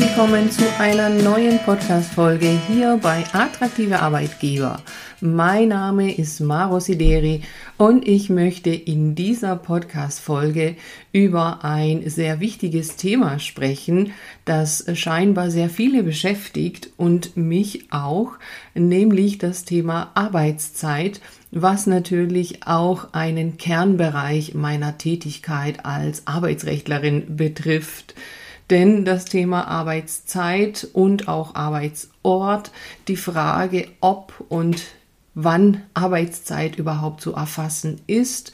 willkommen zu einer neuen Podcast-Folge hier bei Attraktive Arbeitgeber. Mein Name ist Maro Sideri und ich möchte in dieser Podcast-Folge über ein sehr wichtiges Thema sprechen, das scheinbar sehr viele beschäftigt und mich auch, nämlich das Thema Arbeitszeit, was natürlich auch einen Kernbereich meiner Tätigkeit als Arbeitsrechtlerin betrifft. Denn das Thema Arbeitszeit und auch Arbeitsort, die Frage, ob und wann Arbeitszeit überhaupt zu erfassen ist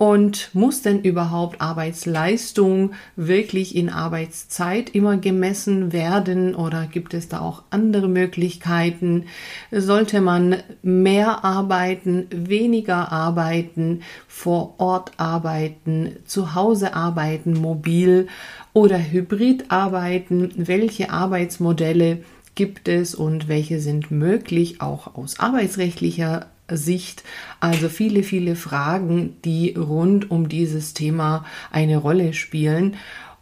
und muss denn überhaupt Arbeitsleistung wirklich in Arbeitszeit immer gemessen werden oder gibt es da auch andere Möglichkeiten? Sollte man mehr arbeiten, weniger arbeiten, vor Ort arbeiten, zu Hause arbeiten, mobil oder hybrid arbeiten? Welche Arbeitsmodelle gibt es und welche sind möglich, auch aus arbeitsrechtlicher Sicht. Also viele, viele Fragen, die rund um dieses Thema eine Rolle spielen.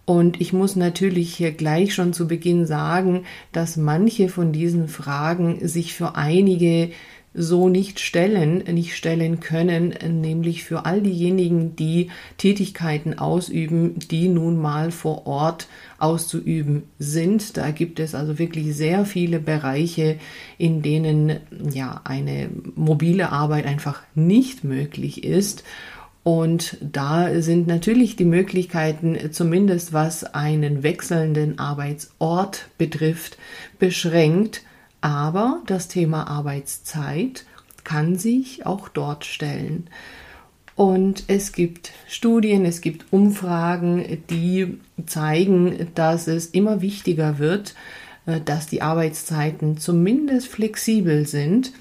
Und ich muss natürlich hier gleich schon zu Beginn sagen, dass manche von diesen Fragen sich für einige so nicht stellen, nicht stellen können, nämlich für all diejenigen, die Tätigkeiten ausüben, die nun mal vor Ort auszuüben sind. Da gibt es also wirklich sehr viele Bereiche, in denen ja eine mobile Arbeit einfach nicht möglich ist. Und da sind natürlich die Möglichkeiten, zumindest was einen wechselnden Arbeitsort betrifft, beschränkt. Aber das Thema Arbeitszeit kann sich auch dort stellen. Und es gibt Studien, es gibt Umfragen, die zeigen, dass es immer wichtiger wird, äh, dass die Arbeitszeiten zumindest flexibel sind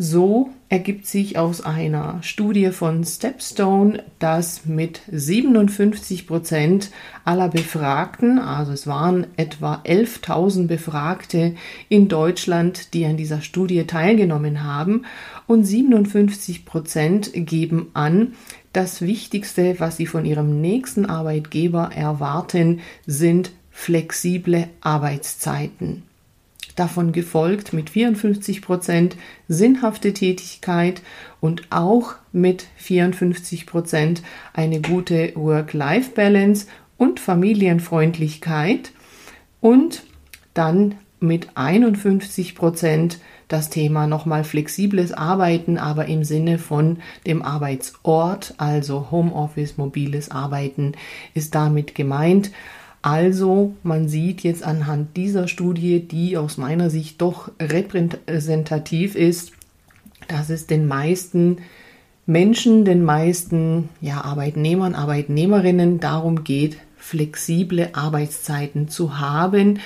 so ergibt sich aus einer Studie von Stepstone, dass mit 57 Prozent aller Befragten, also es waren etwa 11.000 Befragte in Deutschland, die an dieser Studie teilgenommen haben, und 57 Prozent geben an, das Wichtigste, was sie von ihrem nächsten Arbeitgeber erwarten, sind flexible Arbeitszeiten davon gefolgt mit 54 Prozent sinnhafte Tätigkeit und auch mit 54 Prozent eine gute Work-Life-Balance und Familienfreundlichkeit und dann mit 51 Prozent das Thema nochmal flexibles Arbeiten, aber im Sinne von dem Arbeitsort, also Homeoffice, mobiles Arbeiten ist damit gemeint. Also man sieht jetzt anhand dieser Studie, die aus meiner Sicht doch repräsentativ ist, dass es den meisten Menschen, den meisten ja, Arbeitnehmern, Arbeitnehmerinnen darum geht, flexible Arbeitszeiten zu haben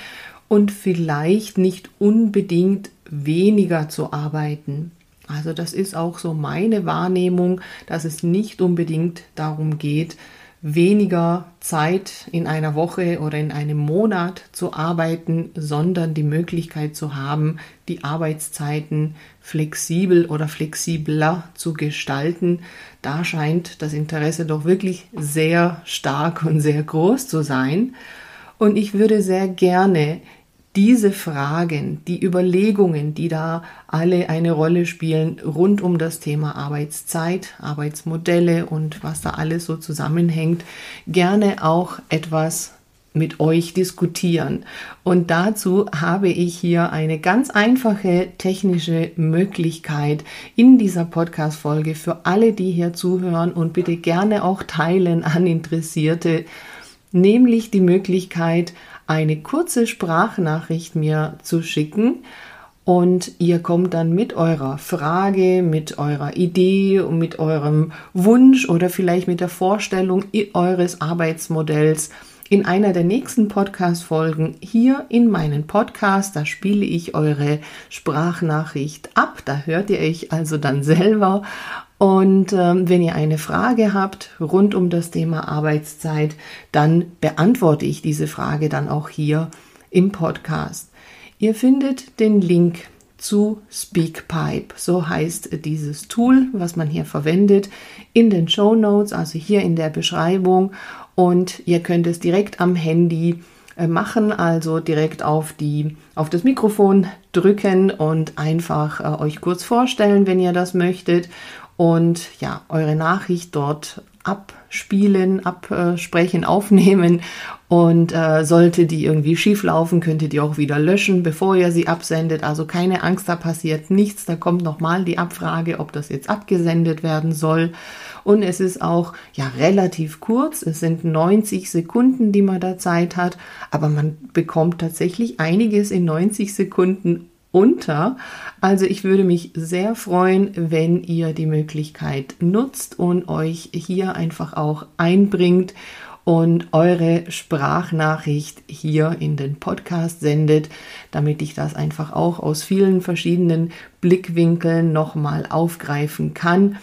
und vielleicht nicht unbedingt weniger zu arbeiten. Also das ist auch so meine Wahrnehmung, dass es nicht unbedingt darum geht, weniger Zeit in einer Woche oder in einem Monat zu arbeiten, sondern die Möglichkeit zu haben, die Arbeitszeiten flexibel oder flexibler zu gestalten. Da scheint das Interesse doch wirklich sehr stark und sehr groß zu sein. Und ich würde sehr gerne diese Fragen, die Überlegungen, die da alle eine Rolle spielen rund um das Thema Arbeitszeit, Arbeitsmodelle und was da alles so zusammenhängt, gerne auch etwas mit euch diskutieren. Und dazu habe ich hier eine ganz einfache technische Möglichkeit in dieser Podcast-Folge für alle, die hier zuhören und bitte gerne auch teilen an Interessierte, nämlich die Möglichkeit, eine kurze Sprachnachricht mir zu schicken. Und ihr kommt dann mit eurer Frage, mit eurer Idee und mit eurem Wunsch oder vielleicht mit der Vorstellung eures Arbeitsmodells in einer der nächsten Podcast-Folgen hier in meinen Podcast. Da spiele ich eure Sprachnachricht ab. Da hört ihr euch also dann selber und ähm, wenn ihr eine Frage habt rund um das Thema Arbeitszeit, dann beantworte ich diese Frage dann auch hier im Podcast. Ihr findet den Link zu Speakpipe, so heißt dieses Tool, was man hier verwendet, in den Show Notes, also hier in der Beschreibung. Und ihr könnt es direkt am Handy äh, machen, also direkt auf die auf das Mikrofon drücken und einfach äh, euch kurz vorstellen, wenn ihr das möchtet und ja, eure Nachricht dort abspielen, absprechen, aufnehmen und äh, sollte die irgendwie schief laufen, könnt ihr die auch wieder löschen, bevor ihr sie absendet. Also keine Angst, da passiert nichts. Da kommt nochmal die Abfrage, ob das jetzt abgesendet werden soll. Und es ist auch ja relativ kurz. Es sind 90 Sekunden, die man da Zeit hat. Aber man bekommt tatsächlich einiges in 90 Sekunden unter. Also ich würde mich sehr freuen, wenn ihr die Möglichkeit nutzt und euch hier einfach auch einbringt und eure Sprachnachricht hier in den Podcast sendet, damit ich das einfach auch aus vielen verschiedenen Blickwinkeln nochmal aufgreifen kann.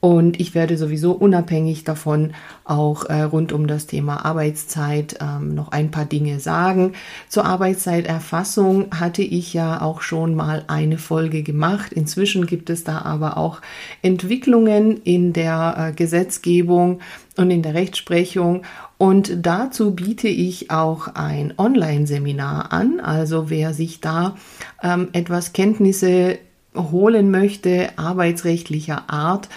Und ich werde sowieso unabhängig davon auch äh, rund um das Thema Arbeitszeit ähm, noch ein paar Dinge sagen. Zur Arbeitszeiterfassung hatte ich ja auch schon mal eine Folge gemacht. Inzwischen gibt es da aber auch Entwicklungen in der äh, Gesetzgebung und in der Rechtsprechung. Und dazu biete ich auch ein Online-Seminar an. Also wer sich da ähm, etwas Kenntnisse holen möchte, arbeitsrechtlicher Art,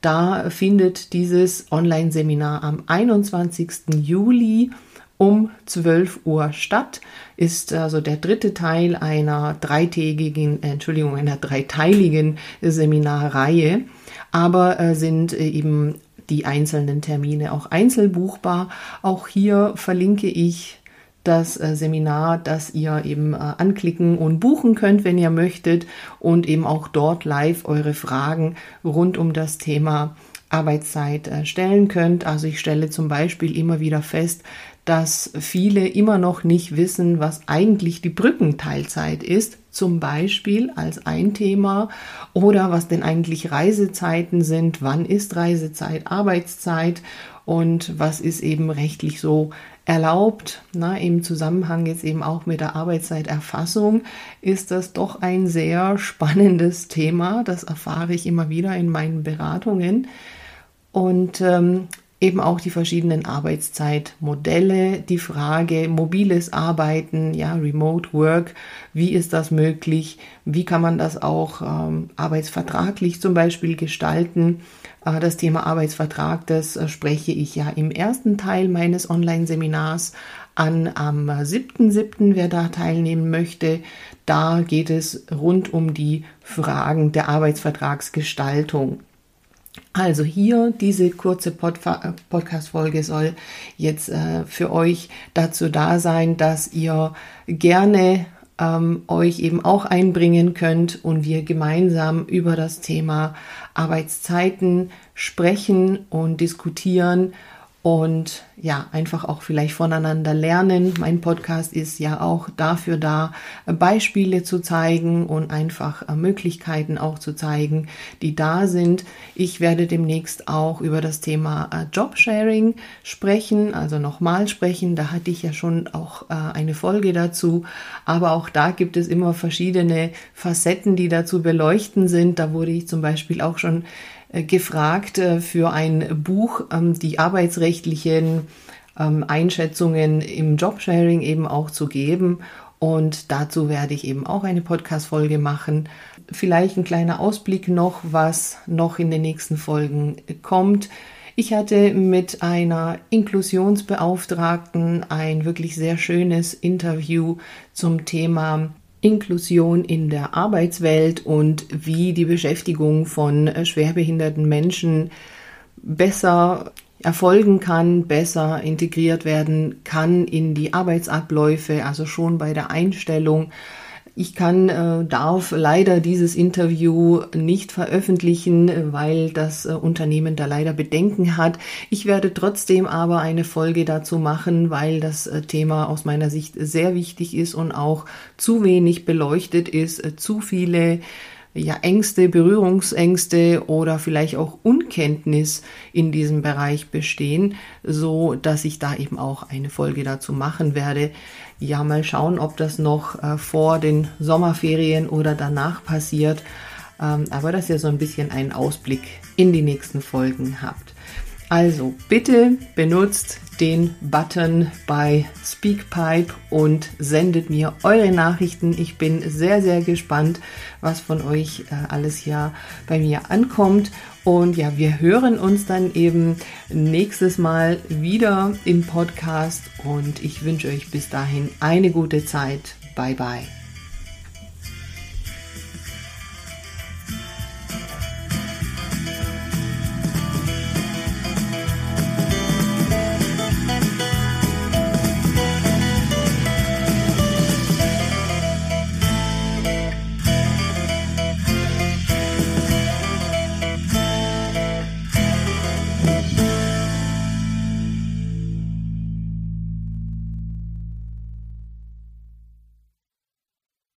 da findet dieses Online-Seminar am 21. Juli um 12 Uhr statt. Ist also der dritte Teil einer dreitägigen, äh, Entschuldigung, einer dreiteiligen Seminarreihe. Aber äh, sind äh, eben die einzelnen Termine auch einzelbuchbar. Auch hier verlinke ich das äh, Seminar, das ihr eben äh, anklicken und buchen könnt, wenn ihr möchtet und eben auch dort live eure Fragen rund um das Thema Arbeitszeit äh, stellen könnt. Also ich stelle zum Beispiel immer wieder fest, dass viele immer noch nicht wissen, was eigentlich die Brückenteilzeit ist, zum Beispiel als ein Thema, oder was denn eigentlich Reisezeiten sind, wann ist Reisezeit, Arbeitszeit und was ist eben rechtlich so erlaubt. Na, Im Zusammenhang jetzt eben auch mit der Arbeitszeiterfassung ist das doch ein sehr spannendes Thema. Das erfahre ich immer wieder in meinen Beratungen. Und ähm, eben auch die verschiedenen Arbeitszeitmodelle, die Frage mobiles Arbeiten, ja, Remote Work, wie ist das möglich, wie kann man das auch ähm, arbeitsvertraglich zum Beispiel gestalten. Äh, das Thema Arbeitsvertrag, das äh, spreche ich ja im ersten Teil meines Online-Seminars an am 7.7., wer da teilnehmen möchte. Da geht es rund um die Fragen der Arbeitsvertragsgestaltung. Also hier diese kurze Podcast-Folge soll jetzt äh, für euch dazu da sein, dass ihr gerne ähm, euch eben auch einbringen könnt und wir gemeinsam über das Thema Arbeitszeiten sprechen und diskutieren und ja, einfach auch vielleicht voneinander lernen. Mein Podcast ist ja auch dafür da, Beispiele zu zeigen und einfach äh, Möglichkeiten auch zu zeigen, die da sind. Ich werde demnächst auch über das Thema äh, Jobsharing sprechen, also nochmal sprechen. Da hatte ich ja schon auch äh, eine Folge dazu. Aber auch da gibt es immer verschiedene Facetten, die dazu beleuchten sind. Da wurde ich zum Beispiel auch schon gefragt äh, für ein Buch, ähm, die arbeitsrechtlichen ähm, Einschätzungen im Jobsharing eben auch zu geben. Und dazu werde ich eben auch eine Podcast-Folge machen. Vielleicht ein kleiner Ausblick noch, was noch in den nächsten Folgen kommt. Ich hatte mit einer Inklusionsbeauftragten ein wirklich sehr schönes Interview zum Thema Inklusion in der Arbeitswelt und wie die Beschäftigung von äh, schwerbehinderten Menschen besser erfolgen kann, besser integriert werden kann in die Arbeitsabläufe, also schon bei der Einstellung ich kann, äh, darf leider dieses Interview nicht veröffentlichen, weil das äh, Unternehmen da leider Bedenken hat. Ich werde trotzdem aber eine Folge dazu machen, weil das äh, Thema aus meiner Sicht sehr wichtig ist und auch zu wenig beleuchtet ist, äh, zu viele ja, Ängste, Berührungsängste oder vielleicht auch Unkenntnis in diesem Bereich bestehen, so dass ich da eben auch eine Folge dazu machen werde. Ja, mal schauen, ob das noch äh, vor den Sommerferien oder danach passiert. Ähm, aber dass ihr so ein bisschen einen Ausblick in die nächsten Folgen habt. Also bitte benutzt den Button bei Speakpipe und sendet mir eure Nachrichten. Ich bin sehr, sehr gespannt, was von euch äh, alles hier bei mir ankommt. Und ja, wir hören uns dann eben nächstes Mal wieder im Podcast und ich wünsche euch bis dahin eine gute Zeit. Bye bye.